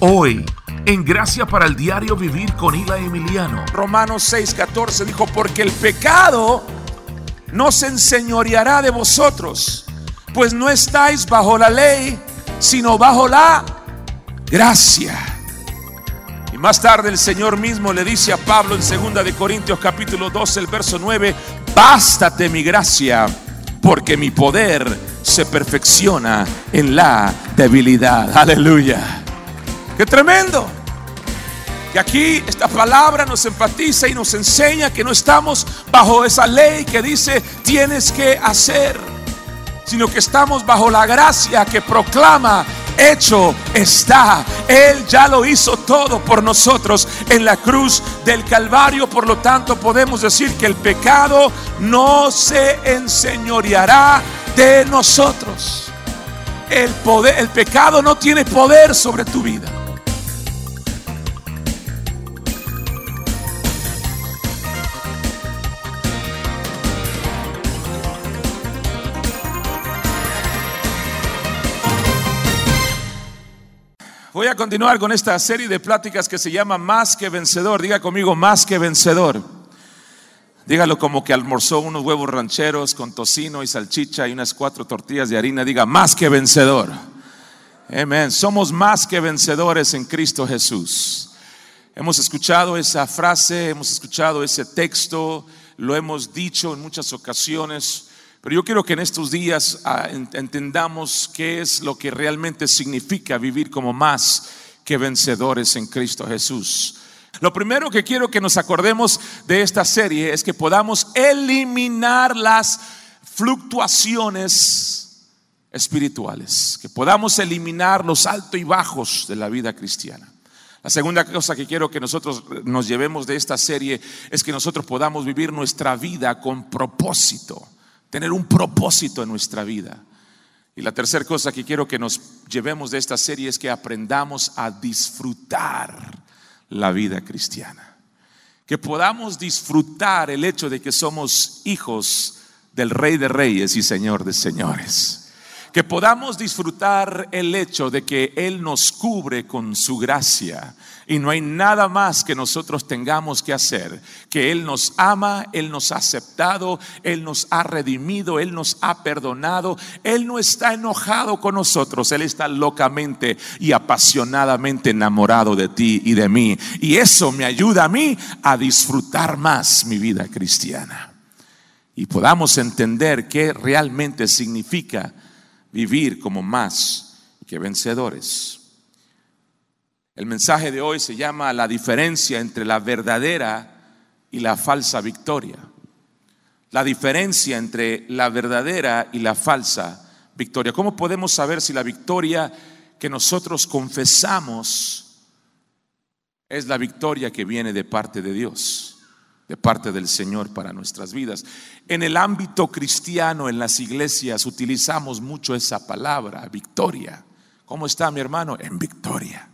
Hoy, en Gracia para el Diario Vivir con Ila Emiliano. Romanos 6:14 dijo, porque el pecado no se enseñoreará de vosotros, pues no estáis bajo la ley, sino bajo la gracia. Y más tarde el Señor mismo le dice a Pablo en 2 de Corintios capítulo 12, el verso 9, bástate mi gracia, porque mi poder se perfecciona en la debilidad. Aleluya. Qué tremendo. Que aquí esta palabra nos enfatiza y nos enseña que no estamos bajo esa ley que dice tienes que hacer, sino que estamos bajo la gracia que proclama hecho está. Él ya lo hizo todo por nosotros en la cruz del Calvario. Por lo tanto, podemos decir que el pecado no se enseñoreará de nosotros. El poder, el pecado no tiene poder sobre tu vida. Voy a continuar con esta serie de pláticas que se llama Más que vencedor. Diga conmigo, más que vencedor. Dígalo como que almorzó unos huevos rancheros con tocino y salchicha y unas cuatro tortillas de harina. Diga, más que vencedor. Amén. Somos más que vencedores en Cristo Jesús. Hemos escuchado esa frase, hemos escuchado ese texto, lo hemos dicho en muchas ocasiones. Pero yo quiero que en estos días ah, entendamos qué es lo que realmente significa vivir como más que vencedores en Cristo Jesús. Lo primero que quiero que nos acordemos de esta serie es que podamos eliminar las fluctuaciones espirituales, que podamos eliminar los altos y bajos de la vida cristiana. La segunda cosa que quiero que nosotros nos llevemos de esta serie es que nosotros podamos vivir nuestra vida con propósito tener un propósito en nuestra vida. Y la tercera cosa que quiero que nos llevemos de esta serie es que aprendamos a disfrutar la vida cristiana. Que podamos disfrutar el hecho de que somos hijos del Rey de Reyes y Señor de Señores. Que podamos disfrutar el hecho de que Él nos cubre con su gracia y no hay nada más que nosotros tengamos que hacer, que Él nos ama, Él nos ha aceptado, Él nos ha redimido, Él nos ha perdonado, Él no está enojado con nosotros, Él está locamente y apasionadamente enamorado de ti y de mí. Y eso me ayuda a mí a disfrutar más mi vida cristiana. Y podamos entender qué realmente significa vivir como más que vencedores. El mensaje de hoy se llama la diferencia entre la verdadera y la falsa victoria. La diferencia entre la verdadera y la falsa victoria. ¿Cómo podemos saber si la victoria que nosotros confesamos es la victoria que viene de parte de Dios, de parte del Señor para nuestras vidas? En el ámbito cristiano, en las iglesias, utilizamos mucho esa palabra, victoria. ¿Cómo está mi hermano? En victoria.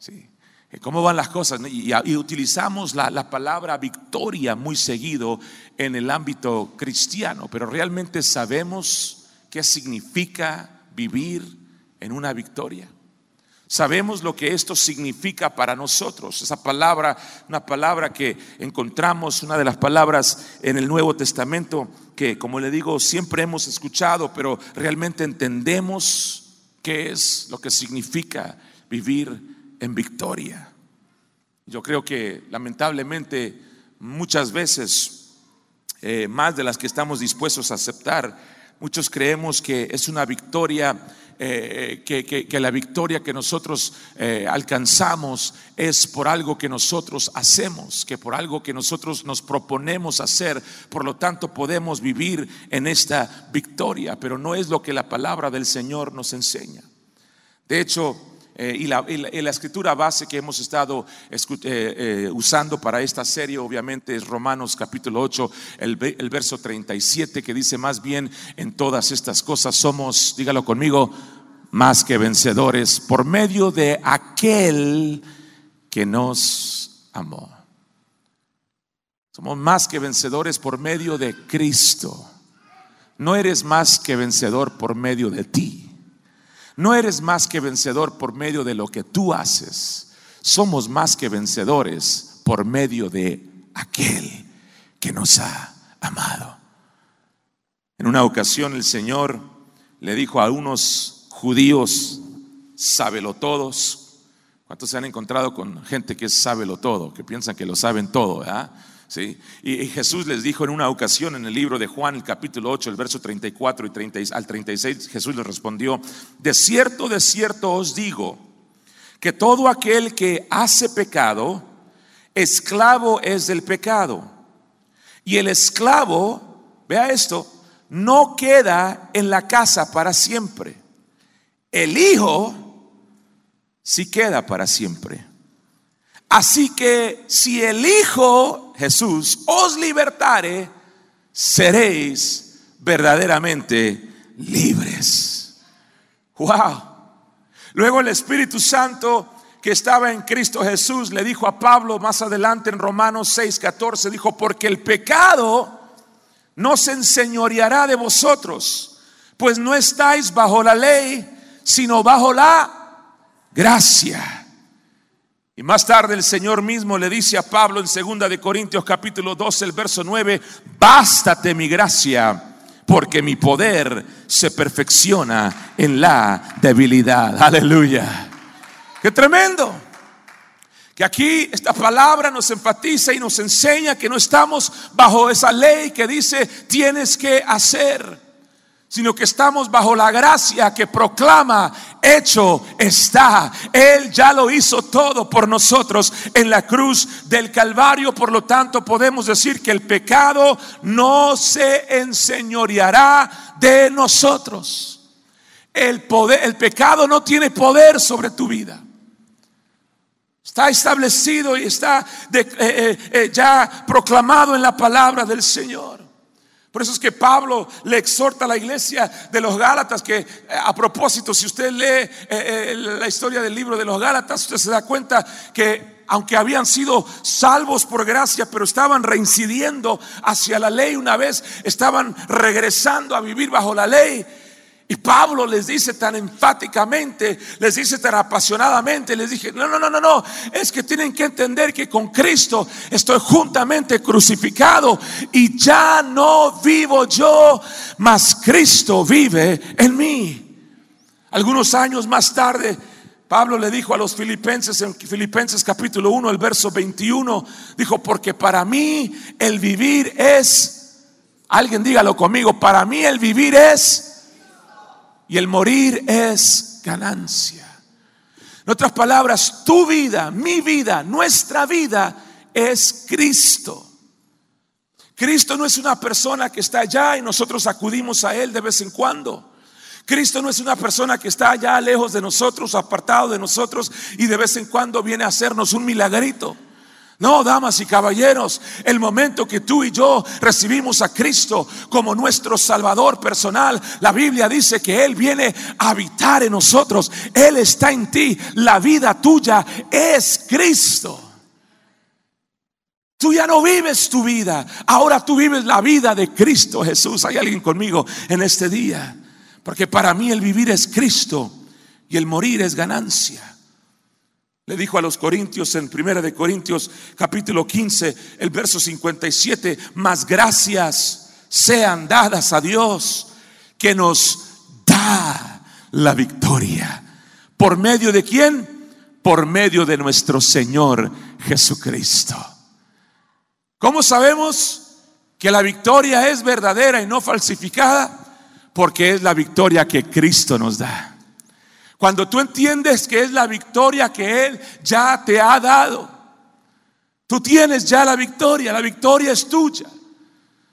¿Sí? Eh, ¿Cómo van las cosas? Y, utilizamos la, la, palabra victoria muy seguido en el ámbito cristiano, pero realmente sabemos qué significa vivir en una victoria. Sabemos lo que esto significa para nosotros. Esa palabra, una palabra que encontramos, una de las palabras en el Nuevo Testamento que, como le digo, siempre hemos escuchado, pero realmente entendemos qué es lo que significa vivir en victoria. Yo creo que lamentablemente muchas veces, eh, más de las que estamos dispuestos a aceptar, muchos creemos que es una victoria, eh, que, la victoria que nosotros eh, alcanzamos es por algo que nosotros hacemos, que por algo que nosotros nos proponemos hacer, por lo tanto podemos vivir en esta victoria, pero no es lo que la palabra del Señor nos enseña. De hecho, eh, y, la, escritura base que hemos estado eh, eh, usando para esta serie obviamente es Romanos capítulo 8, el, el verso 37 que dice más bien en todas estas cosas somos, dígalo conmigo, más que vencedores por medio de aquel que nos amó. Somos más que vencedores por medio de Cristo. No eres más que vencedor por medio de ti. No eres más que vencedor por medio de lo que tú haces. Somos más que vencedores por medio de aquel que nos ha amado. En una ocasión el Señor le dijo a unos judíos, sábelo todos. ¿Cuántos se han encontrado con gente que es sábelo todo, que piensan que lo saben todo? ¿Sí? Y, Jesús les dijo en una ocasión en el libro de Juan, el capítulo 8, el verso 34 y 30, al 36, Jesús les respondió, de cierto, de cierto os digo, que todo aquel que hace pecado, esclavo es del pecado. Y el esclavo, vea esto, no queda en la casa para siempre. El Hijo sí queda para siempre. Así que si el Hijo Jesús os libertare, seréis verdaderamente libres. Wow. Luego el Espíritu Santo que estaba en Cristo Jesús le dijo a Pablo más adelante en Romanos 6:14, dijo, porque el pecado no se enseñoreará de vosotros, pues no estáis bajo la ley, sino bajo la gracia. Y más tarde el Señor mismo le dice a Pablo en segunda de Corintios capítulo 12, el verso 9, bástate mi gracia, porque mi poder se perfecciona en la debilidad. Aleluya. Qué tremendo. Que aquí esta palabra nos enfatiza y nos enseña que no estamos bajo esa ley que dice tienes que hacer, sino que estamos bajo la gracia que proclama hecho está. Él ya lo hizo todo por nosotros en la cruz del Calvario. Por lo tanto, podemos decir que el pecado no se enseñoreará de nosotros. El, poder, el pecado no tiene poder sobre tu vida. Está establecido y está eh, eh, eh, ya proclamado en la palabra del Señor. Por eso es que Pablo le exhorta a la iglesia de los Gálatas que a propósito, si usted lee la historia del libro de los Gálatas, usted se da cuenta que aunque habían sido salvos por gracia, pero estaban reincidiendo hacia la ley una vez, estaban regresando a vivir bajo la ley. Y Pablo les dice tan enfáticamente, les dice tan apasionadamente, les dije, no, no, no, no, no, es que tienen que entender que con Cristo estoy juntamente crucificado y ya no vivo yo, mas Cristo vive en mí. Algunos años más tarde, Pablo le dijo a los filipenses en Filipenses capítulo 1, el verso 21, dijo, porque para mí el vivir es, alguien dígalo conmigo, para mí el vivir es y el morir es ganancia. En otras palabras, tu vida, mi vida, nuestra vida es Cristo. Cristo no es una persona que está allá y nosotros acudimos a Él de vez en cuando. Cristo no es una persona que está allá lejos de nosotros, apartado de nosotros y de vez en cuando viene a hacernos un milagrito. No, damas y caballeros, el momento que tú y yo recibimos a Cristo como nuestro Salvador personal, la Biblia dice que Él viene a habitar en nosotros. Él está en ti. La vida tuya es Cristo. Tú ya no vives tu vida, ahora tú vives la vida de Cristo Jesús. Hay alguien conmigo en este día. Porque para mí el vivir es Cristo y el morir es ganancia. Le dijo a los corintios en Primera de Corintios capítulo 15, el verso 57, más gracias sean dadas a Dios que nos da la victoria. ¿Por medio de quién? Por medio de nuestro Señor Jesucristo. ¿Cómo sabemos que la victoria es verdadera y no falsificada? Porque es la victoria que Cristo nos da. Cuando tú entiendes que es la victoria que Él ya te ha dado. Tú tienes ya la victoria, la victoria es tuya.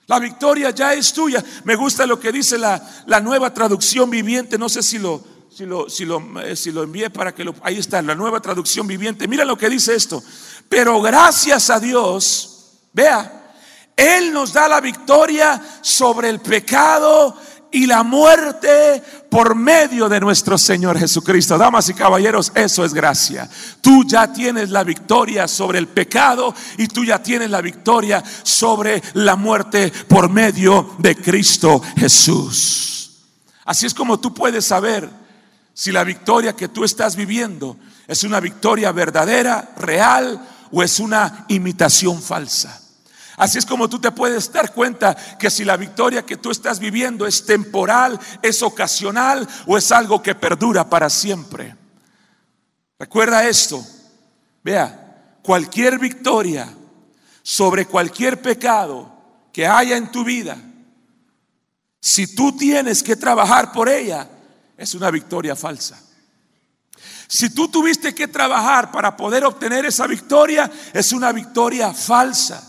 La victoria ya es tuya. Me gusta lo que dice la, nueva traducción viviente. No sé si lo, si lo, si lo, eh, si lo envié para que lo... Ahí está, la nueva traducción viviente. Mira lo que dice esto. Pero gracias a Dios, vea, Él nos da la victoria sobre el pecado y la muerte por medio de nuestro Señor Jesucristo. Damas y caballeros, eso es gracia. Tú ya tienes la victoria sobre el pecado y tú ya tienes la victoria sobre la muerte por medio de Cristo Jesús. Así es como tú puedes saber si la victoria que tú estás viviendo es una victoria verdadera, real o es una imitación falsa. Así es como tú te puedes dar cuenta que si la victoria que tú estás viviendo es temporal, es ocasional o es algo que perdura para siempre. Recuerda esto. Vea, cualquier victoria sobre cualquier pecado que haya en tu vida, si tú tienes que trabajar por ella, es una victoria falsa. Si tú tuviste que trabajar para poder obtener esa victoria, es una victoria falsa.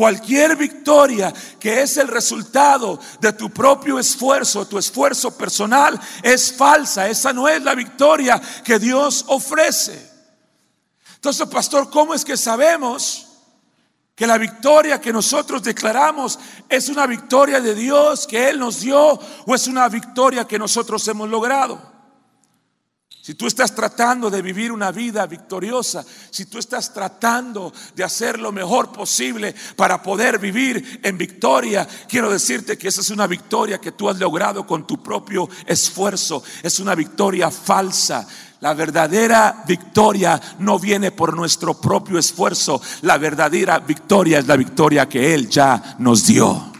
Cualquier victoria que es el resultado de tu propio esfuerzo, tu esfuerzo personal, es falsa. Esa no es la victoria que Dios ofrece. Entonces, pastor, ¿cómo es que sabemos que la victoria que nosotros declaramos es una victoria de Dios que Él nos dio o es una victoria que nosotros hemos logrado? Si tú estás tratando de vivir una vida victoriosa, si tú estás tratando de hacer lo mejor posible para poder vivir en victoria, quiero decirte que esa es una victoria que tú has logrado con tu propio esfuerzo. Es una victoria falsa. La verdadera victoria no viene por nuestro propio esfuerzo. La verdadera victoria es la victoria que Él ya nos dio.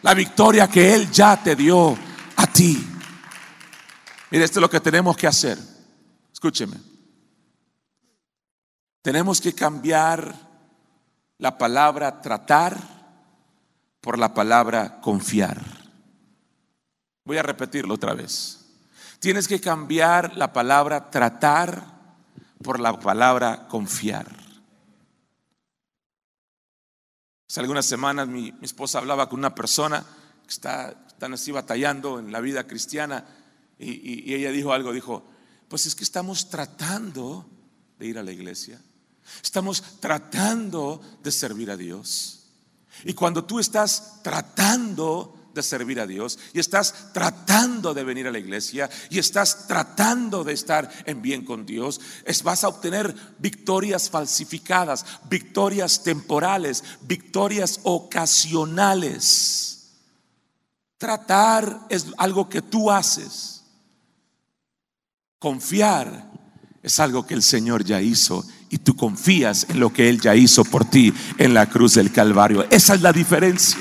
La victoria que Él ya te dio a ti. Mire, esto es lo que tenemos que hacer. Escúcheme. Tenemos que cambiar la palabra tratar por la palabra confiar. Voy a repetirlo otra vez. Tienes que cambiar la palabra tratar por la palabra confiar. Hace algunas semanas mi, esposa hablaba con una persona que está, tan así batallando en la vida cristiana y, ella dijo algo, dijo, pues es que estamos tratando de ir a la iglesia. Estamos tratando de servir a Dios. Y cuando tú estás tratando de servir a Dios y estás tratando de venir a la iglesia y estás tratando de estar en bien con Dios, es, vas a obtener victorias falsificadas, victorias temporales, victorias ocasionales. Tratar es algo que tú haces. Confiar es algo que el Señor ya hizo y tú confías en lo que Él ya hizo por ti en la cruz del Calvario. Esa es la diferencia.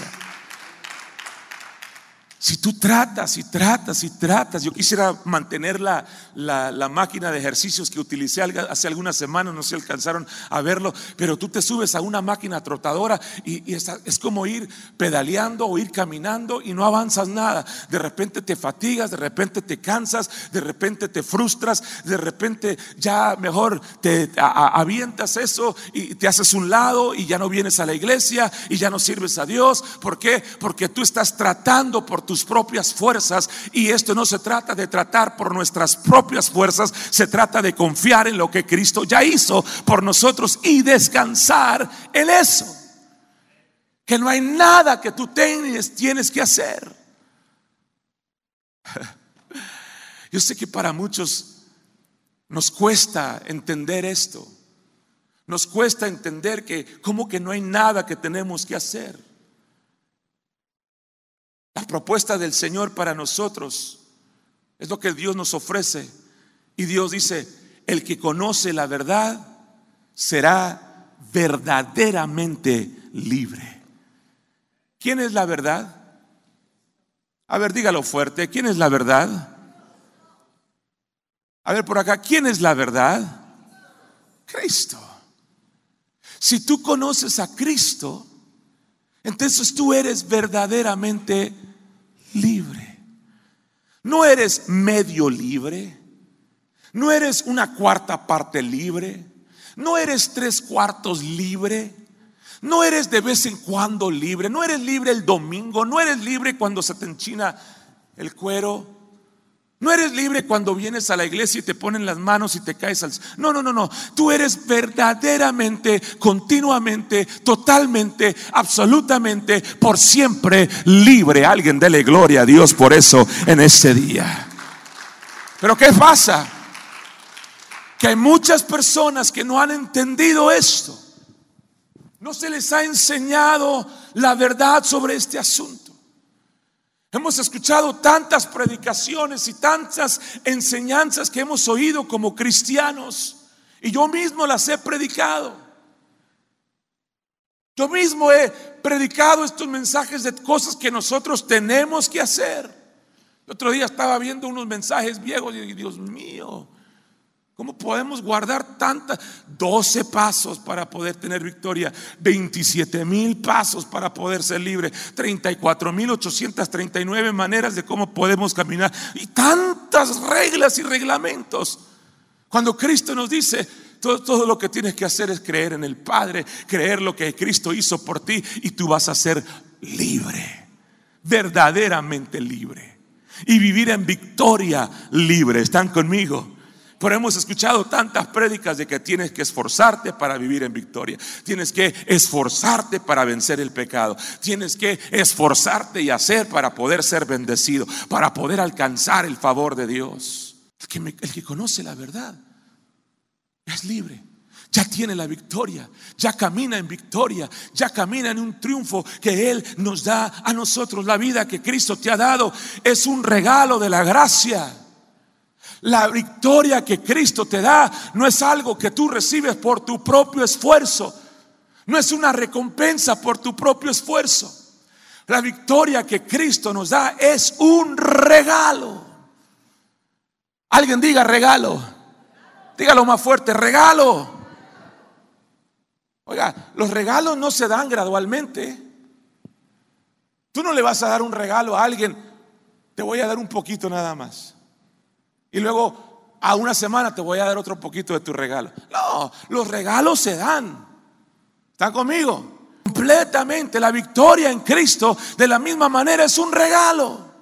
Si tú tratas y tratas y tratas, yo quisiera mantener la, la, máquina de ejercicios que utilicé hace algunas semanas, no se alcanzaron a verlo, pero tú te subes a una máquina trotadora y, es, es, como ir pedaleando o ir caminando y no avanzas nada. De repente te fatigas, de repente te cansas, de repente te frustras, de repente ya mejor te avientas eso y te haces un lado y ya no vienes a la iglesia y ya no sirves a Dios. ¿Por qué? Porque tú estás tratando por tu propias fuerzas. Y esto no se trata de tratar por nuestras propias fuerzas, se trata de confiar en lo que Cristo ya hizo por nosotros y descansar en eso. Que no hay nada que tú tienes, tienes que hacer. Yo sé que para muchos nos cuesta entender esto. Nos cuesta entender que como que no hay nada que tenemos que hacer. La propuesta del Señor para nosotros es lo que Dios nos ofrece. Y Dios dice, el que conoce la verdad será verdaderamente libre. ¿Quién es la verdad? A ver, dígalo fuerte, ¿quién es la verdad? A ver por acá, ¿quién es la verdad? Cristo. Si tú conoces a Cristo, entonces tú eres verdaderamente libre. No eres medio libre. No eres una cuarta parte libre. No eres tres cuartos libre. No eres de vez en cuando libre. No eres libre el domingo. No eres libre cuando se te enchina el cuero. No eres libre cuando vienes a la iglesia y te ponen las manos y te caes al... No, no, no, no. Tú eres verdaderamente, continuamente, totalmente, absolutamente, por siempre libre. Alguien dele gloria a Dios por eso en este día. Pero ¿qué pasa? Que hay muchas personas que no han entendido esto. No se les ha enseñado la verdad sobre este asunto. Hemos escuchado tantas predicaciones y tantas enseñanzas que hemos oído como cristianos y yo mismo las he predicado. Yo mismo he predicado estos mensajes de cosas que nosotros tenemos que hacer. El otro día estaba viendo unos mensajes viejos y Dios mío, ¿Cómo podemos guardar tantas? 12 pasos para poder tener victoria, 27 mil pasos para poder ser libre, 34 mil 839 maneras de cómo podemos caminar y tantas reglas y reglamentos. Cuando Cristo nos dice, todo, todo, lo que tienes que hacer es creer en el Padre, creer lo que Cristo hizo por ti y tú vas a ser libre, verdaderamente libre y vivir en victoria libre. ¿Están conmigo? Pero hemos escuchado tantas prédicas de que tienes que esforzarte para vivir en victoria. Tienes que esforzarte para vencer el pecado. Tienes que esforzarte y hacer para poder ser bendecido, para poder alcanzar el favor de Dios. El que, el que conoce la verdad es libre. Ya tiene la victoria, ya camina en victoria, ya camina en un triunfo que Él nos da a nosotros. La vida que Cristo te ha dado es un regalo de la gracia. La victoria que Cristo te da no es algo que tú recibes por tu propio esfuerzo. No es una recompensa por tu propio esfuerzo. La victoria que Cristo nos da es un regalo. Alguien diga regalo. Dígalo más fuerte, regalo. Oiga, los regalos no se dan gradualmente. Tú no le vas a dar un regalo a alguien, te voy a dar un poquito nada más y luego a una semana te voy a dar otro poquito de tu regalo. No, los regalos se dan. ¿Están conmigo? Completamente la victoria en Cristo de la misma manera es un regalo.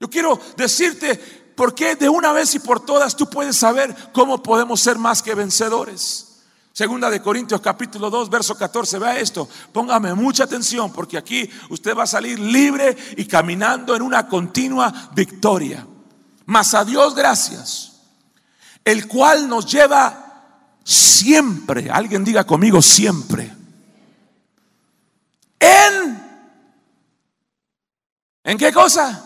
Yo quiero decirte por qué de una vez y por todas tú puedes saber cómo podemos ser más que vencedores. Segunda de Corintios capítulo 2, verso 14. Vea esto. Póngame mucha atención porque aquí usted va a salir libre y caminando en una continua victoria. Mas a Dios gracias, el cual nos lleva siempre, alguien diga conmigo siempre, en, ¿en qué cosa?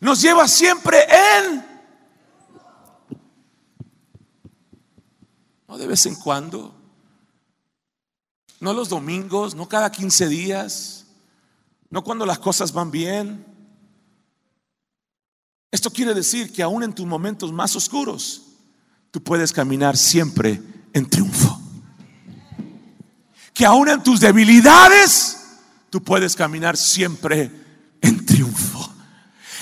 Nos lleva siempre en, no de vez en cuando, no los domingos, no cada 15 días, no cuando las cosas van bien esto quiere decir que aún en tus momentos más oscuros, tú puedes caminar siempre en triunfo. Que aún en tus debilidades, tú puedes caminar siempre en triunfo.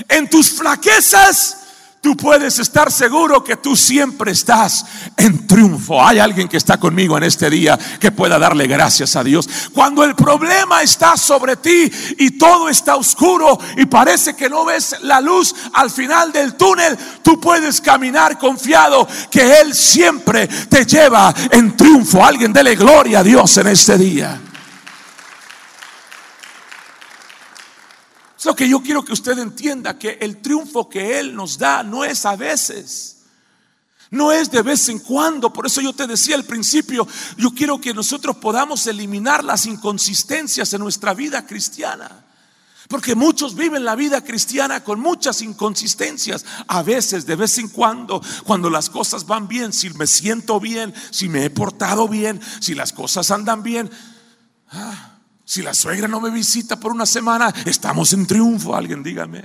En tus flaquezas, tú puedes estar seguro que tú siempre estás en triunfo. Hay alguien que está conmigo en este día que pueda darle gracias a Dios. Cuando el problema está sobre ti y todo está oscuro y parece que no ves la luz al final del túnel, tú puedes caminar confiado que Él siempre te lleva en triunfo. Alguien dele gloria a Dios en este día. Lo que yo quiero que usted entienda, que el triunfo que Él nos da no es a veces. No es de vez en cuando, por eso yo te decía al principio, yo quiero que nosotros podamos eliminar las inconsistencias en nuestra vida cristiana. Porque muchos viven la vida cristiana con muchas inconsistencias. A veces, de vez en cuando, cuando las cosas van bien, si me siento bien, si me he portado bien, si las cosas andan bien. Ah, si la suegra no me visita por una semana, estamos en triunfo, alguien dígame.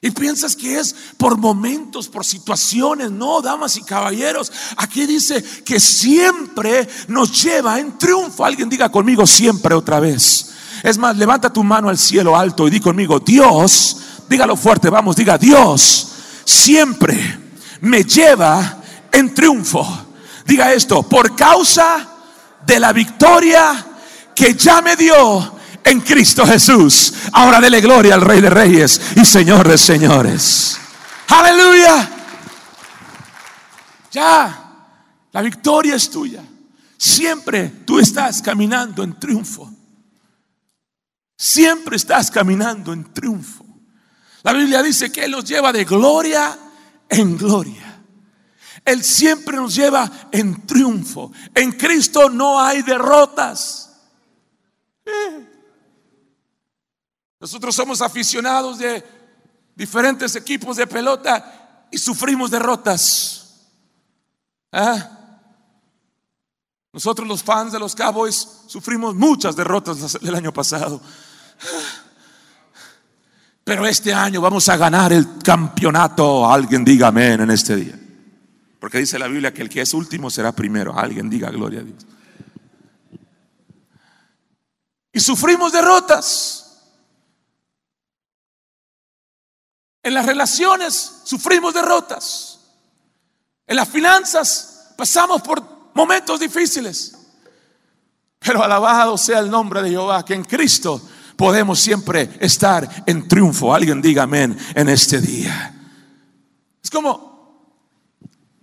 Y piensas que es por momentos, por situaciones. No, damas y caballeros. Aquí dice que siempre nos lleva en triunfo. Alguien diga conmigo siempre otra vez. Es más, levanta tu mano al cielo alto y di conmigo, Dios, dígalo fuerte, vamos, diga, Dios siempre me lleva en triunfo. Diga esto, por causa de la victoria que ya me dio en Cristo Jesús. Ahora dele gloria al Rey de Reyes y Señor de Señores. Aleluya. Ya, la victoria es tuya. Siempre tú estás caminando en triunfo. Siempre estás caminando en triunfo. La Biblia dice que Él nos lleva de gloria en gloria. Él siempre nos lleva en triunfo. En Cristo no hay derrotas. Nosotros somos aficionados de diferentes equipos de pelota y sufrimos derrotas. ¿Ah? Nosotros los fans de los Cowboys sufrimos muchas derrotas el año pasado. Pero este año vamos a ganar el campeonato. Alguien diga amén en este día. Porque dice la Biblia que el que es último será primero. Alguien diga gloria a Dios. Y sufrimos derrotas. En las relaciones sufrimos derrotas. En las finanzas pasamos por momentos difíciles. Pero alabado sea el nombre de Jehová, que en Cristo podemos siempre estar en triunfo. Alguien diga amén en este día. Es como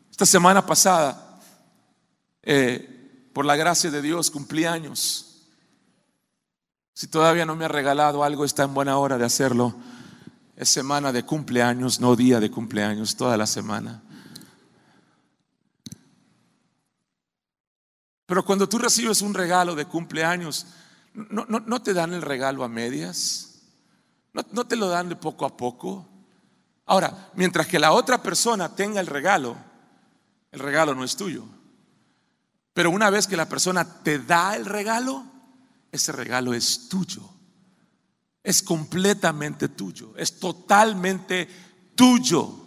esta semana pasada, eh, por la gracia de Dios, cumplí años. Si todavía no me ha regalado algo, está en buena hora de hacerlo. Es semana de cumpleaños, no día de cumpleaños, toda la semana. Pero cuando tú recibes un regalo de cumpleaños, no, te dan el regalo a medias, no, te lo dan de poco a poco. Ahora, mientras que la otra persona tenga el regalo, el regalo no es tuyo. Pero una vez que la persona te da el regalo, ese regalo es tuyo. Es completamente tuyo. Es totalmente tuyo.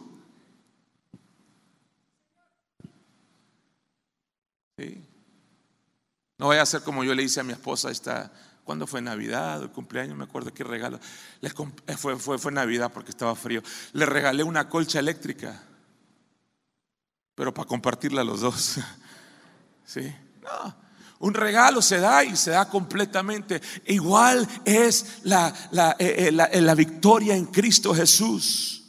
No vaya a ser como yo le hice a mi esposa esta, cuando fue Navidad el cumpleaños? Me acuerdo qué regalo. Eh, fue, fue, fue Navidad porque estaba frío. Le regalé una colcha eléctrica, pero para compartirla los dos. ¿Sí? No. Un regalo se da y se da completamente. Igual es la, la, eh, eh, la, victoria en Cristo Jesús.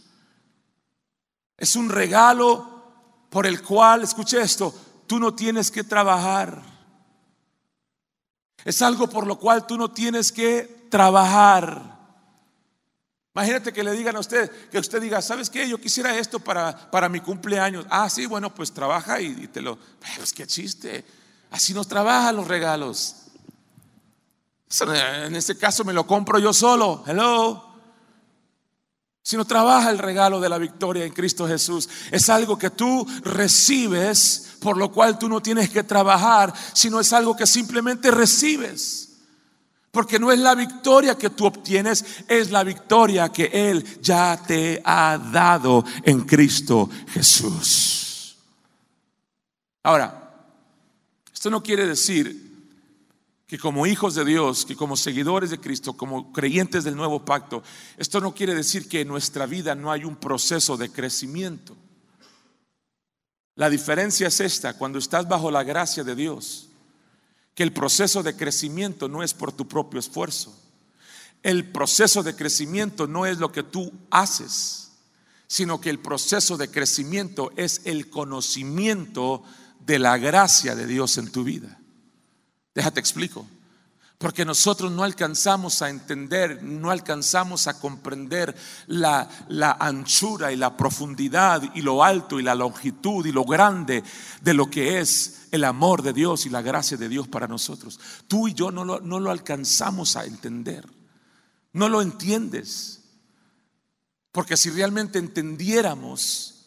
Es un regalo por el cual, escuche esto, tú no tienes que trabajar. Es algo por lo cual tú no tienes que trabajar. Imagínate que le digan a usted, que usted diga, ¿sabes qué? Yo quisiera esto para, para mi cumpleaños. Ah, sí, bueno, pues trabaja y, te lo... Pues qué chiste. Así nos trabajan los regalos. En este caso me lo compro yo solo. Hello sino trabaja el regalo de la victoria en Cristo Jesús. Es algo que tú recibes, por lo cual tú no tienes que trabajar, sino es algo que simplemente recibes. Porque no es la victoria que tú obtienes, es la victoria que Él ya te ha dado en Cristo Jesús. Ahora, esto no quiere decir que como hijos de Dios, que como seguidores de Cristo, como creyentes del nuevo pacto, esto no quiere decir que en nuestra vida no hay un proceso de crecimiento. La diferencia es esta, cuando estás bajo la gracia de Dios, que el proceso de crecimiento no es por tu propio esfuerzo. El proceso de crecimiento no es lo que tú haces, sino que el proceso de crecimiento es el conocimiento de la gracia de Dios en tu vida. Déjate explico. Porque nosotros no alcanzamos a entender, no alcanzamos a comprender la, la, anchura y la profundidad y lo alto y la longitud y lo grande de lo que es el amor de Dios y la gracia de Dios para nosotros. Tú y yo no lo, no lo alcanzamos a entender. No lo entiendes. Porque si realmente entendiéramos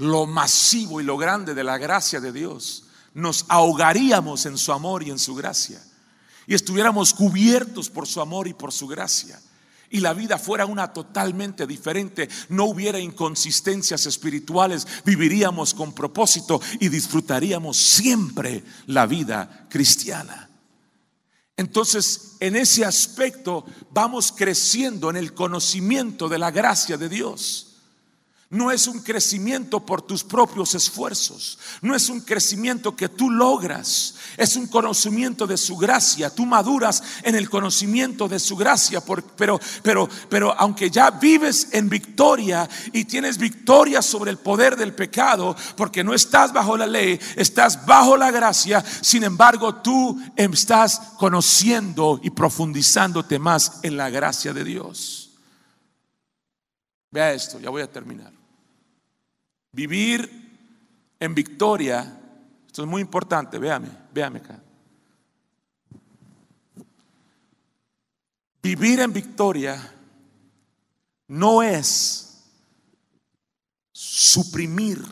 lo masivo y lo grande de la gracia de Dios, nos ahogaríamos en su amor y en su gracia. Y estuviéramos cubiertos por su amor y por su gracia. Y la vida fuera una totalmente diferente. No hubiera inconsistencias espirituales. Viviríamos con propósito y disfrutaríamos siempre la vida cristiana. Entonces, en ese aspecto vamos creciendo en el conocimiento de la gracia de Dios. No es un crecimiento por tus propios esfuerzos. No es un crecimiento que tú logras. Es un conocimiento de su gracia. Tú maduras en el conocimiento de su gracia. pero, pero, pero aunque ya vives en victoria y tienes victoria sobre el poder del pecado, porque no estás bajo la ley, estás bajo la gracia. Sin embargo, tú estás conociendo y profundizándote más en la gracia de Dios. Vea esto, ya voy a terminar. Vivir en victoria, esto es muy importante, véame, véame acá. vivir en victoria no es suprimir,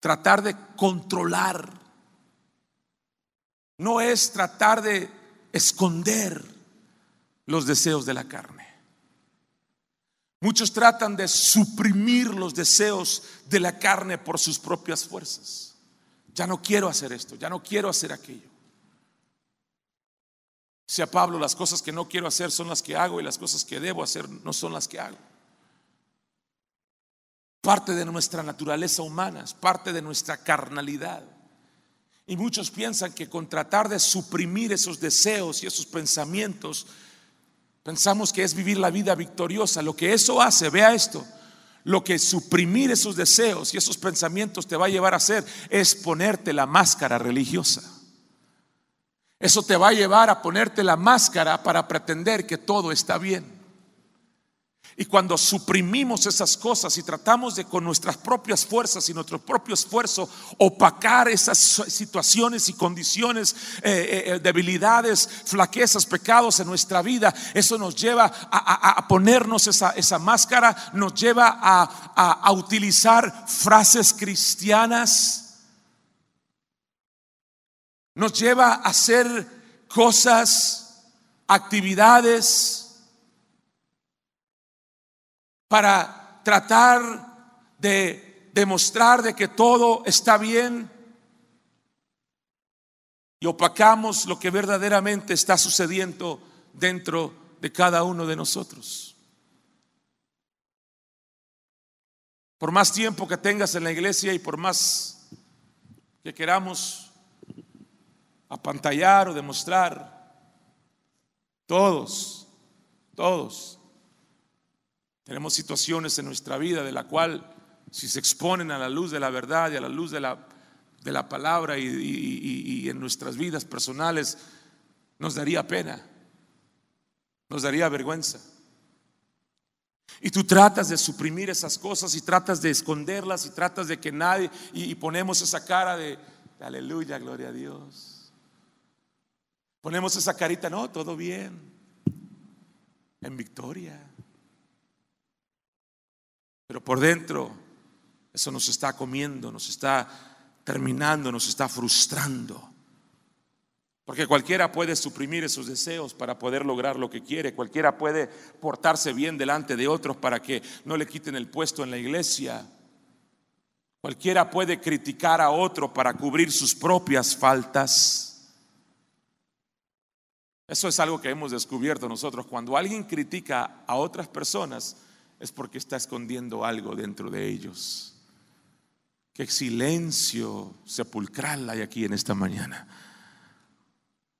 tratar de controlar, no es tratar de esconder los deseos de la carne. Muchos tratan de suprimir los deseos de la carne por sus propias fuerzas. Ya no quiero hacer esto, ya no quiero hacer aquello. Sea Pablo, las cosas que no quiero hacer son las que hago y las cosas que debo hacer no son las que hago. Parte de nuestra naturaleza humana, es parte de nuestra carnalidad. Y muchos piensan que con tratar de suprimir esos deseos y esos pensamientos, pensamos que es vivir la vida victoriosa. Lo que eso hace, vea esto, lo que suprimir esos deseos y esos pensamientos te va a llevar a hacer es ponerte la máscara religiosa. Eso te va a llevar a ponerte la máscara para pretender que todo está bien. Y cuando suprimimos esas cosas y tratamos de con nuestras propias fuerzas y nuestro propio esfuerzo opacar esas situaciones y condiciones, eh, eh, eh, debilidades, flaquezas, pecados en nuestra vida, eso nos lleva a, ponernos esa, esa, máscara, nos lleva a utilizar frases cristianas nos lleva a hacer cosas, actividades para tratar de demostrar de que todo está bien y opacamos lo que verdaderamente está sucediendo dentro de cada uno de nosotros. Por más tiempo que tengas en la iglesia y por más que queramos apantallar o demostrar. Todos, todos. Tenemos situaciones en nuestra vida de la cual si se exponen a la luz de la verdad y a la luz de la, de la palabra y, en nuestras vidas personales, nos daría pena, nos daría vergüenza. Y tú tratas de suprimir esas cosas y tratas de esconderlas y tratas de que nadie, y, ponemos esa cara de aleluya, gloria a Dios. Ponemos esa carita, no, todo bien, en victoria. Pero por dentro eso nos está comiendo, nos está terminando, nos está frustrando. Porque cualquiera puede suprimir esos deseos para poder lograr lo que quiere. Cualquiera puede portarse bien delante de otros para que no le quiten el puesto en la iglesia. Cualquiera puede criticar a otro para cubrir sus propias faltas. Eso es algo que hemos descubierto nosotros. Cuando alguien critica a otras personas es porque está escondiendo algo dentro de ellos. Qué silencio sepulcral hay aquí en esta mañana.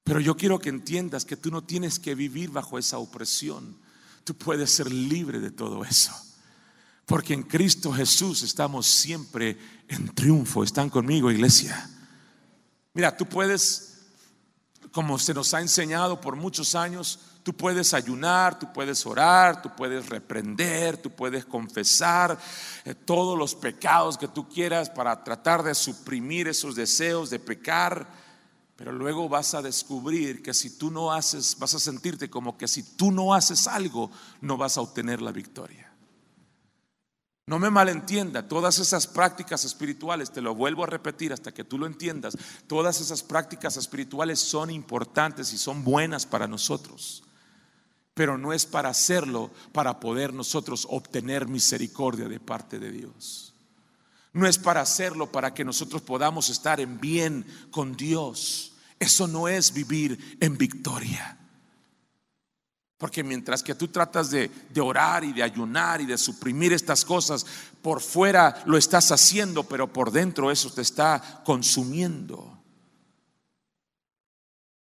Pero yo quiero que entiendas que tú no tienes que vivir bajo esa opresión. Tú puedes ser libre de todo eso. Porque en Cristo Jesús estamos siempre en triunfo. ¿Están conmigo, iglesia? Mira, tú puedes como se nos ha enseñado por muchos años, tú puedes ayunar, tú puedes orar, tú puedes reprender, tú puedes confesar eh, todos los pecados que tú quieras para tratar de suprimir esos deseos de pecar. Pero luego vas a descubrir que si tú no haces, vas a sentirte como que si tú no haces algo, no vas a obtener la victoria. No me malentienda, todas esas prácticas espirituales, te lo vuelvo a repetir hasta que tú lo entiendas, todas esas prácticas espirituales son importantes y son buenas para nosotros, pero no es para hacerlo para poder nosotros obtener misericordia de parte de Dios. No es para hacerlo para que nosotros podamos estar en bien con Dios. Eso no es vivir en victoria. Porque mientras que tú tratas de, orar y de ayunar y de suprimir estas cosas, por fuera lo estás haciendo, pero por dentro eso te está consumiendo.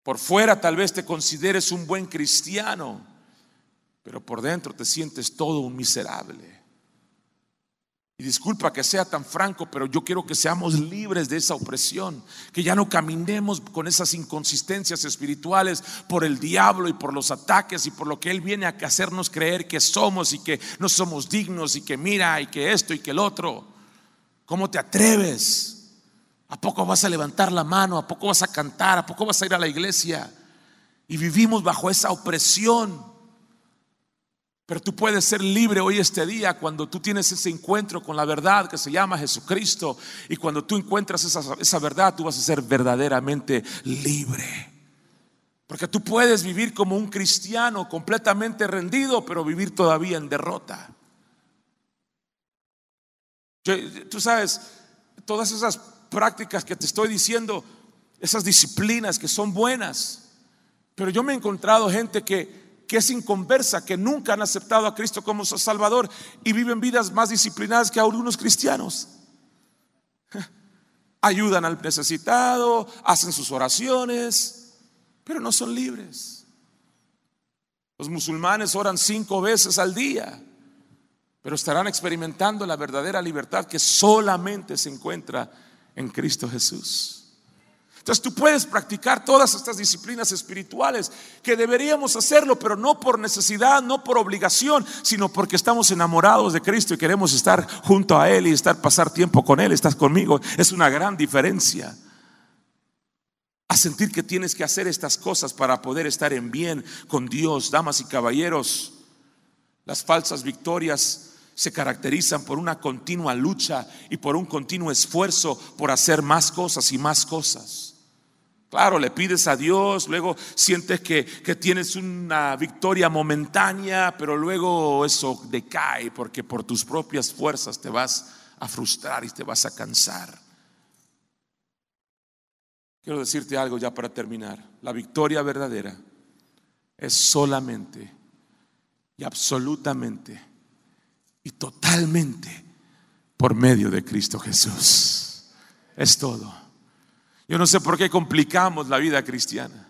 Por fuera tal vez te consideres un buen cristiano, pero por dentro te sientes todo un miserable. Y disculpa que sea tan franco, pero yo quiero que seamos libres de esa opresión, que ya no caminemos con esas inconsistencias espirituales por el diablo y por los ataques y por lo que él viene a hacernos creer que somos y que no somos dignos y que mira y que esto y que el otro. ¿Cómo te atreves ¿A poco vas a levantar la mano? ¿A poco vas a cantar? ¿A poco vas a ir a la iglesia? Y vivimos bajo esa opresión. Pero tú puedes ser libre hoy este día cuando tú tienes ese encuentro con la verdad que se llama Jesucristo. Y cuando tú encuentras esa, esa verdad, tú vas a ser verdaderamente libre. Porque tú puedes vivir como un cristiano completamente rendido, pero vivir todavía en derrota. Tú sabes, todas esas prácticas que te estoy diciendo, esas disciplinas que son buenas, pero yo me he encontrado gente que que es inconversa, que nunca han aceptado a Cristo como su Salvador y viven vidas más disciplinadas que algunos cristianos. Ayudan al necesitado, hacen sus oraciones, pero no son libres. Los musulmanes oran cinco veces al día, pero estarán experimentando la verdadera libertad que solamente se encuentra en Cristo Jesús. Entonces tú puedes practicar todas estas disciplinas espirituales que deberíamos hacerlo, pero no por necesidad, no por obligación, sino porque estamos enamorados de Cristo y queremos estar junto a Él y estar pasar tiempo con Él. Estás conmigo, es una gran diferencia. A sentir que tienes que hacer estas cosas para poder estar en bien con Dios, damas y caballeros. Las falsas victorias se caracterizan por una continua lucha y por un continuo esfuerzo por hacer más cosas y más cosas. Claro, le pides a Dios, luego sientes que, tienes una victoria momentánea, pero luego eso decae porque por tus propias fuerzas te vas a frustrar y te vas a cansar. Quiero decirte algo ya para terminar. La victoria verdadera es solamente y absolutamente y totalmente por medio de Cristo Jesús. Es todo. Yo no sé por qué complicamos la vida cristiana.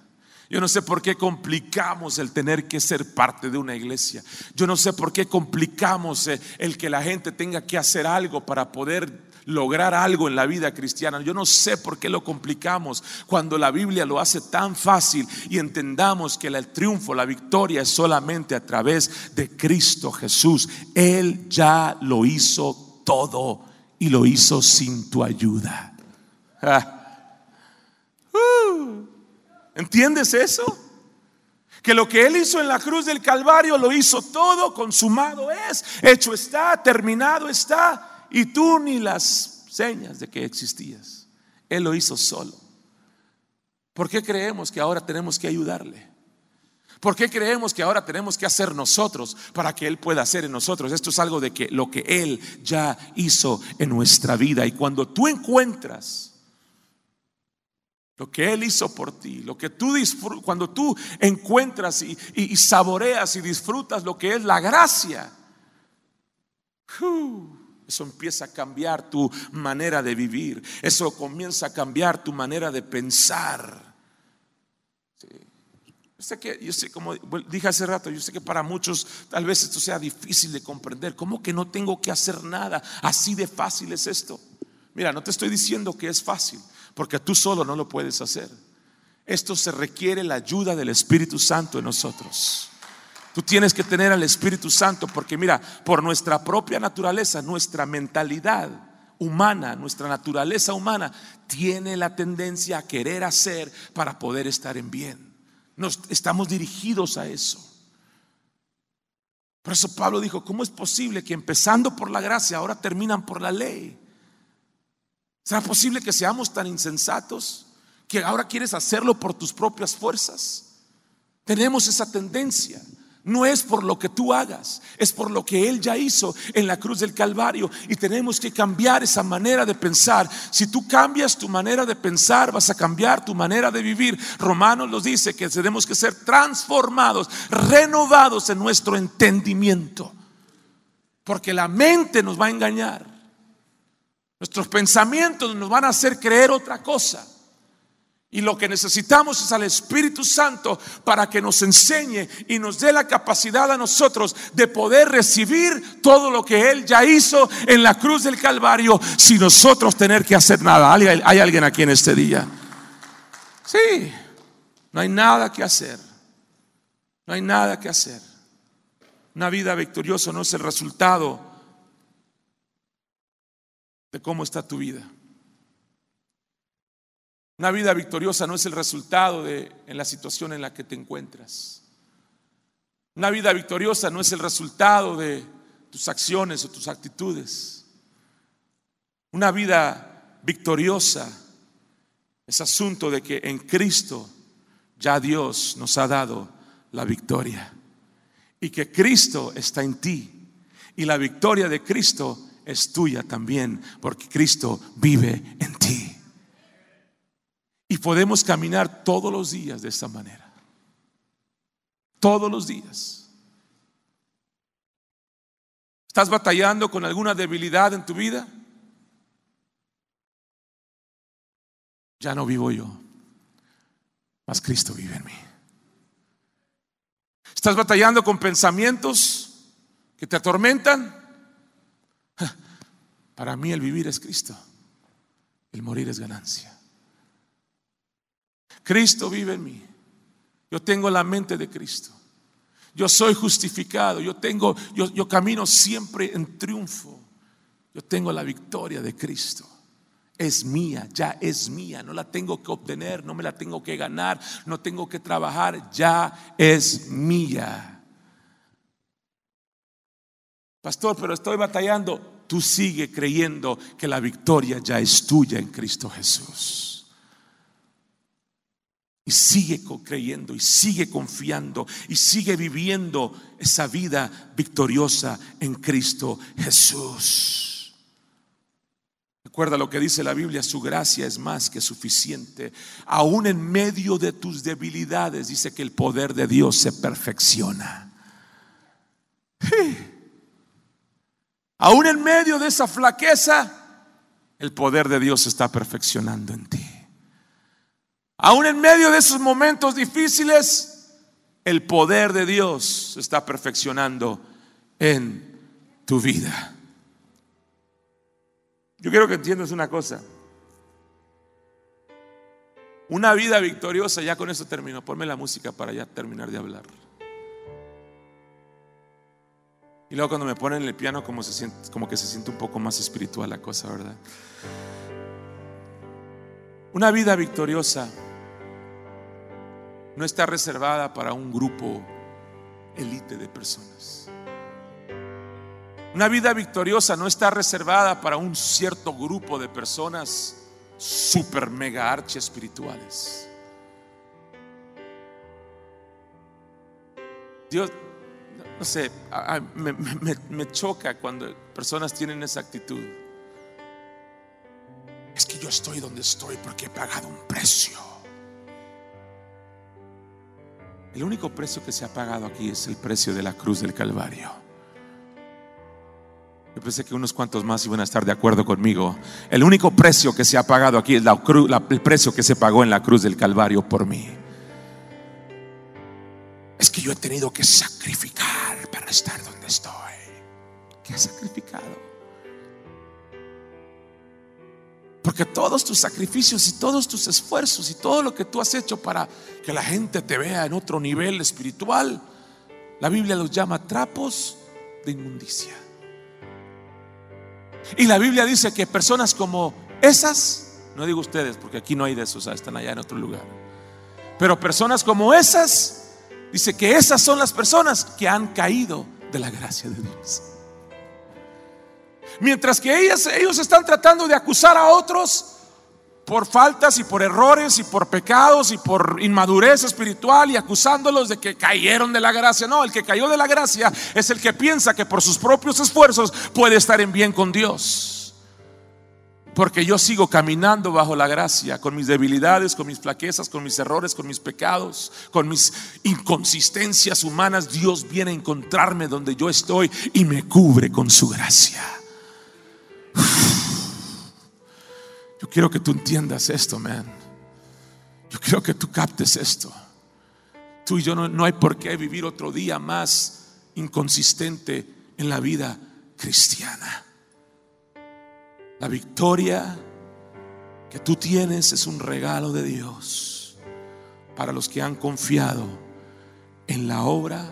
Yo no sé por qué complicamos el tener que ser parte de una iglesia. Yo no sé por qué complicamos eh, el que la gente tenga que hacer algo para poder lograr algo en la vida cristiana. Yo no sé por qué lo complicamos cuando la Biblia lo hace tan fácil y entendamos que el triunfo, la victoria es solamente a través de Cristo Jesús. Él ya lo hizo todo y lo hizo sin tu ayuda. Ah. ¿Entiendes eso? Que lo que Él hizo en la cruz del Calvario lo hizo todo, consumado es, hecho está, terminado está, y tú ni las señas de que existías. Él lo hizo solo. ¿Por qué creemos que ahora tenemos que ayudarle? ¿Por qué creemos que ahora tenemos que hacer nosotros para que Él pueda hacer en nosotros? Esto es algo de que lo que Él ya hizo en nuestra vida. Y cuando tú encuentras lo que Él hizo por ti, lo que tú cuando tú encuentras y, saboreas y disfrutas lo que es la gracia, eso empieza a cambiar tu manera de vivir, eso comienza a cambiar tu manera de pensar. Yo sé que, yo sé, como dije hace rato, yo sé que para muchos tal vez esto sea difícil de comprender. ¿Cómo que no tengo que hacer nada? Así de fácil es esto. Mira, no te estoy diciendo que es fácil porque tú solo no lo puedes hacer. Esto se requiere la ayuda del Espíritu Santo en nosotros. Tú tienes que tener al Espíritu Santo porque mira, por nuestra propia naturaleza, nuestra mentalidad humana, nuestra naturaleza humana tiene la tendencia a querer hacer para poder estar en bien. Nos estamos dirigidos a eso. Por eso Pablo dijo, ¿cómo es posible que empezando por la gracia ahora terminan por la ley? ¿Será posible que seamos tan insensatos que ahora quieres hacerlo por tus propias fuerzas? Tenemos esa tendencia. No es por lo que tú hagas, es por lo que Él ya hizo en la cruz del Calvario. Y tenemos que cambiar esa manera de pensar. Si tú cambias tu manera de pensar, vas a cambiar tu manera de vivir. Romanos nos dice que tenemos que ser transformados, renovados en nuestro entendimiento. Porque la mente nos va a engañar. Nuestros pensamientos nos van a hacer creer otra cosa. Y lo que necesitamos es al Espíritu Santo para que nos enseñe y nos dé la capacidad a nosotros de poder recibir todo lo que Él ya hizo en la cruz del Calvario sin nosotros tener que hacer nada. ¿Hay alguien aquí en este día? Sí, no hay nada que hacer. No hay nada que hacer. Una vida victoriosa no es el resultado de cómo está tu vida. Una vida victoriosa no es el resultado de en la situación en la que te encuentras. Una vida victoriosa no es el resultado de tus acciones o tus actitudes. Una vida victoriosa es asunto de que en Cristo ya Dios nos ha dado la victoria y que Cristo está en ti y la victoria de Cristo es tuya también porque Cristo vive en ti. Y podemos caminar todos los días de esta manera. Todos los días. ¿Estás batallando con alguna debilidad en tu vida? Ya no vivo yo, mas Cristo vive en mí. ¿Estás batallando con pensamientos que te atormentan? Para mí el vivir es Cristo, el morir es ganancia. Cristo vive en mí. Yo tengo la mente de Cristo. Yo soy justificado. Yo tengo, yo, yo camino siempre en triunfo. Yo tengo la victoria de Cristo. Es mía, ya es mía. No la tengo que obtener, no me la tengo que ganar, no tengo que trabajar, ya es mía. Pastor, pero estoy batallando. Tú sigue creyendo que la victoria ya es tuya en Cristo Jesús. Y sigue creyendo y sigue confiando y sigue viviendo esa vida victoriosa en Cristo Jesús. Recuerda lo que dice la Biblia, su gracia es más que suficiente. Aún en medio de tus debilidades dice que el poder de Dios se perfecciona. Aún en medio de esa flaqueza, el poder de Dios se está perfeccionando en ti. Aún en medio de esos momentos difíciles, el poder de Dios se está perfeccionando en tu vida. Yo quiero que entiendas una cosa. Una vida victoriosa, ya con eso termino. Ponme la música para ya terminar de hablar. Y luego cuando me ponen el piano como, se siente, como que se siente un poco más espiritual la cosa, ¿verdad? Una vida victoriosa no está reservada para un grupo elite de personas. Una vida victoriosa no está reservada para un cierto grupo de personas super mega archi espirituales. Dios, no sé, me, me choca cuando personas tienen esa actitud. Es que yo estoy donde estoy porque he pagado un precio. El único precio que se ha pagado aquí es el precio de la cruz del Calvario. Yo pensé que unos cuantos más iban a estar de acuerdo conmigo. El único precio que se ha pagado aquí es el precio que se pagó en la cruz del Calvario por mí. Es que yo he tenido que sacrificar para estar donde estoy. ¿Qué he sacrificado? Porque todos tus sacrificios y todos tus esfuerzos y todo lo que tú has hecho para que la gente te vea en otro nivel espiritual, la Biblia los llama trapos de inmundicia. Y la Biblia dice que personas como esas, no digo ustedes porque aquí no hay de esos, están allá en otro lugar, pero personas como esas, dice que esas son las personas que han caído de la gracia de Dios. Mientras que ellas, ellos están tratando de acusar a otros por faltas y por errores y por pecados y por inmadurez espiritual y acusándolos de que cayeron de la gracia. No, el que cayó de la gracia es el que piensa que por sus propios esfuerzos puede estar en bien con Dios. Porque yo sigo caminando bajo la gracia, con mis debilidades, con mis flaquezas, con mis errores, con mis pecados, con mis inconsistencias humanas. Dios viene a encontrarme donde yo estoy y me cubre con su gracia. Yo quiero que tú entiendas esto, man. Yo quiero que tú captes esto. Tú y yo no, no hay por qué vivir otro día más inconsistente en la vida cristiana. La victoria que tú tienes es un regalo de Dios para los que han confiado en la obra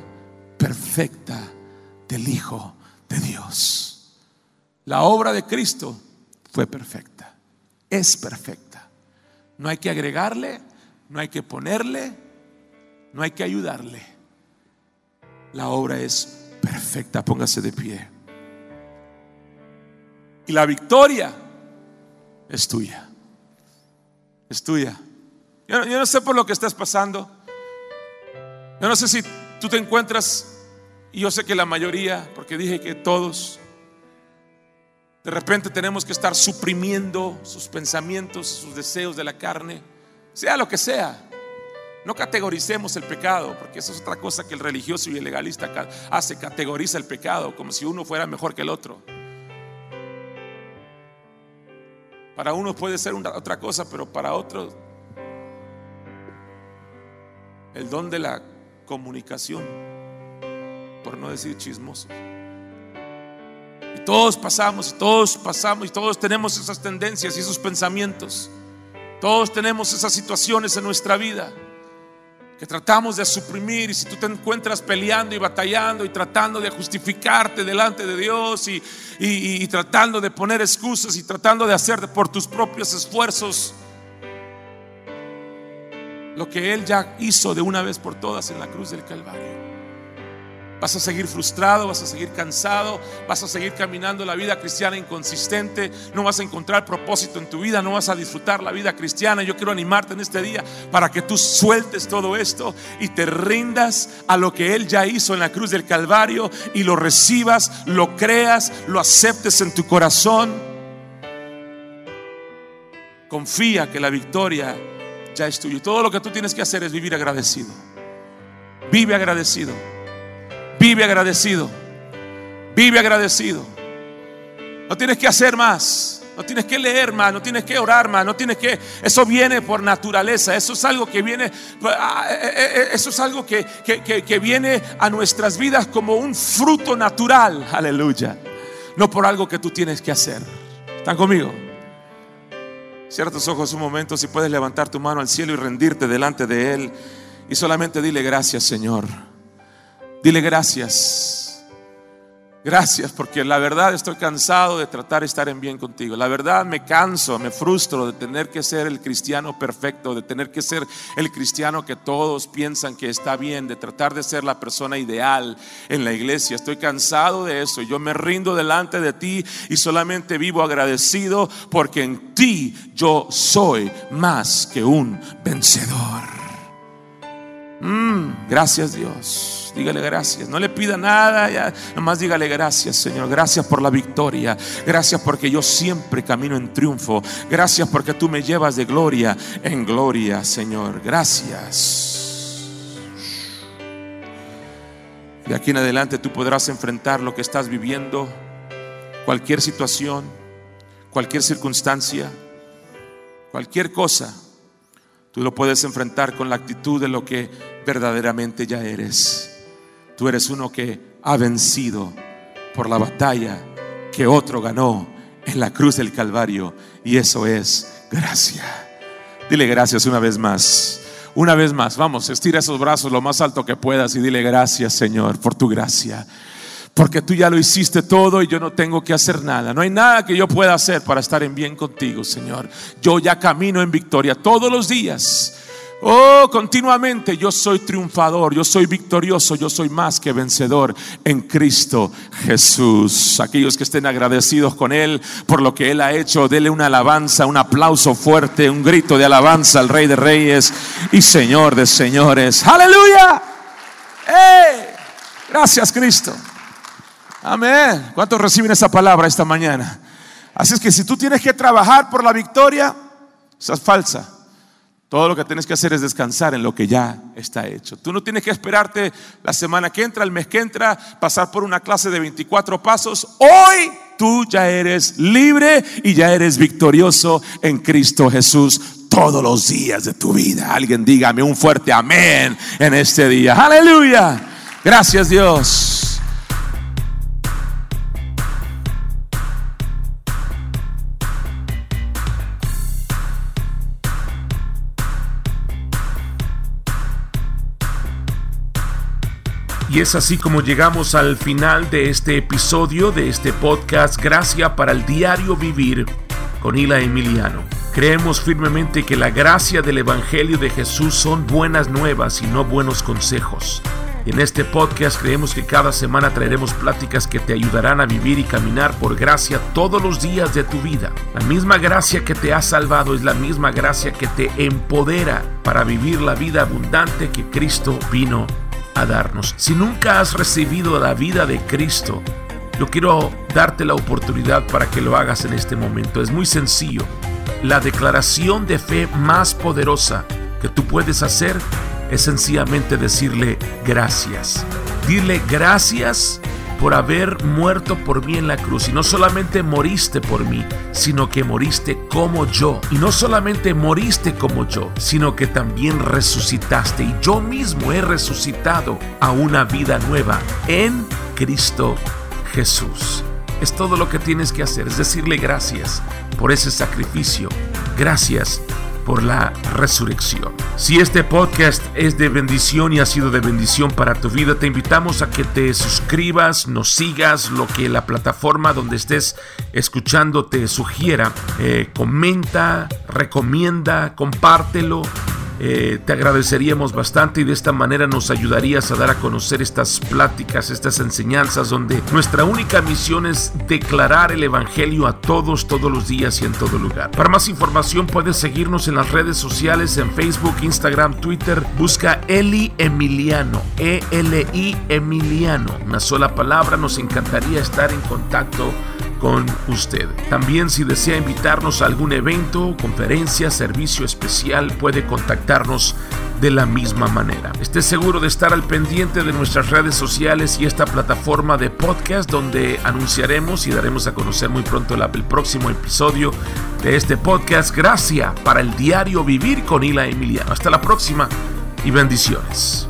perfecta del Hijo de Dios. La obra de Cristo fue perfecta, es perfecta. No hay que agregarle, no hay que ponerle, no hay que ayudarle. La obra es perfecta, póngase de pie. Y la victoria es tuya. Es tuya. Yo, no sé por lo que estás pasando. Yo no sé si tú te encuentras, y yo sé que la mayoría, porque dije que todos, de repente tenemos que estar suprimiendo sus pensamientos, sus deseos de la carne, sea lo que sea. No categoricemos el pecado, porque eso es otra cosa que el religioso y el legalista hace, categoriza el pecado como si uno fuera mejor que el otro. Para uno puede ser otra cosa, pero para otros el don de la comunicación, por no decir chismoso. Y todos pasamos, y todos pasamos, y todos tenemos esas tendencias y esos pensamientos. Todos tenemos esas situaciones en nuestra vida que tratamos de suprimir y si tú te encuentras peleando y batallando y tratando de justificarte delante de Dios y, y, tratando de poner excusas y tratando de hacer por tus propios esfuerzos lo que Él ya hizo de una vez por todas en la cruz del Calvario. Vas a seguir frustrado, vas a seguir cansado, vas a seguir caminando la vida cristiana inconsistente, no vas a encontrar propósito en tu vida, no vas a disfrutar la vida cristiana. Yo quiero animarte en este día para que tú sueltes todo esto y te rindas a lo que Él ya hizo en la cruz del Calvario y lo recibas, lo creas, lo aceptes en tu corazón. Confía que la victoria ya es tuya. Todo lo que tú tienes que hacer es vivir agradecido. Vive agradecido. Vive agradecido. Vive agradecido. No tienes que hacer más. No tienes que leer más, no tienes que orar más, no tienes que... Eso viene por naturaleza, eso es algo que viene, ah, eh, eh, eh, eso es algo que, que viene a nuestras vidas como un fruto natural, aleluya. No por algo que tú tienes que hacer. ¿Están conmigo? Cierra tus ojos un momento, si puedes levantar tu mano al cielo y rendirte delante de Él. Y solamente dile gracias, Señor. Dile gracias. Gracias porque la verdad estoy cansado de tratar de estar en bien contigo. La verdad me canso, me frustro de tener que ser el cristiano perfecto, de tener que ser el cristiano que todos piensan que está bien, de tratar de ser la persona ideal en la iglesia. Estoy cansado de eso. Yo me rindo delante de ti y solamente vivo agradecido porque en ti yo soy más que un vencedor. Mm, gracias Dios. Dígale gracias. No le pida nada. Ya, nomás dígale gracias Señor. Gracias por la victoria. Gracias porque yo siempre camino en triunfo. Gracias porque tú me llevas de gloria en gloria Señor. Gracias. De aquí en adelante tú podrás enfrentar lo que estás viviendo. Cualquier situación. Cualquier circunstancia. Cualquier cosa Tú lo puedes enfrentar con la actitud de lo que verdaderamente ya eres. Tú eres uno que ha vencido por la batalla que otro ganó en la cruz del Calvario. Y eso es gracia. Dile gracias una vez más. Una vez más, vamos, estira esos brazos lo más alto que puedas y dile gracias Señor por tu gracia porque tú ya lo hiciste todo y yo no tengo que hacer nada. No hay nada que yo pueda hacer para estar en bien contigo, Señor. Yo ya camino en victoria todos los días. Oh, continuamente yo soy triunfador, yo soy victorioso, yo soy más que vencedor en Cristo Jesús. Aquellos que estén agradecidos con Él por lo que Él ha hecho, dele una alabanza, un aplauso fuerte, un grito de alabanza al Rey de Reyes y Señor de Señores. Aleluya. Gracias Cristo. Amén. ¿Cuántos reciben esa palabra esta mañana? Así es que si tú tienes que trabajar por la victoria, esa es falsa. Todo lo que tienes que hacer es descansar en lo que ya está hecho. Tú no tienes que esperarte la semana que entra, el mes que entra, pasar por una clase de 24 pasos. Hoy tú ya eres libre y ya eres victorioso en Cristo Jesús todos los días de tu vida. Alguien dígame un fuerte amén en este día. Aleluya. Gracias Dios. Y es así como llegamos al final de este episodio de este podcast Gracia para el Diario Vivir con Hila Emiliano. Creemos firmemente que la gracia del Evangelio de Jesús son buenas nuevas y no buenos consejos. En este podcast creemos que cada semana traeremos pláticas que te ayudarán a vivir y caminar por gracia todos los días de tu vida. La misma gracia que te ha salvado es la misma gracia que te empodera para vivir la vida abundante que Cristo vino darnos. Si nunca has recibido la vida de Cristo, yo quiero darte la oportunidad para que lo hagas en este momento. Es muy sencillo. La declaración de fe más poderosa que tú puedes hacer es sencillamente decirle gracias. Dile gracias por haber muerto por mí en la cruz. Y no solamente moriste por mí, sino que moriste como yo. Y no solamente moriste como yo, sino que también resucitaste. Y yo mismo he resucitado a una vida nueva en Cristo Jesús. Es todo lo que tienes que hacer, es decirle gracias por ese sacrificio. Gracias por la resurrección. Si este podcast es de bendición y ha sido de bendición para tu vida, te invitamos a que te suscribas, nos sigas, lo que la plataforma donde estés escuchando te sugiera. Eh, comenta, recomienda, compártelo eh, te agradeceríamos bastante y de esta manera nos ayudarías a dar a conocer estas pláticas, estas enseñanzas donde nuestra única misión es declarar el Evangelio a todos, todos los días y en todo lugar. Para más información puedes seguirnos en las redes sociales, en Facebook, Instagram, Twitter. Busca Eli Emiliano, E-L-I Emiliano. Una sola palabra, nos encantaría estar en contacto con usted. También si desea invitarnos a algún evento, conferencia, servicio especial, puede contactarnos de la misma manera. Esté seguro de estar al pendiente de nuestras redes sociales y esta plataforma de podcast donde anunciaremos y daremos a conocer muy pronto el, próximo episodio de este podcast. Gracias para el diario Vivir con Ila Emiliano. Hasta la próxima y bendiciones.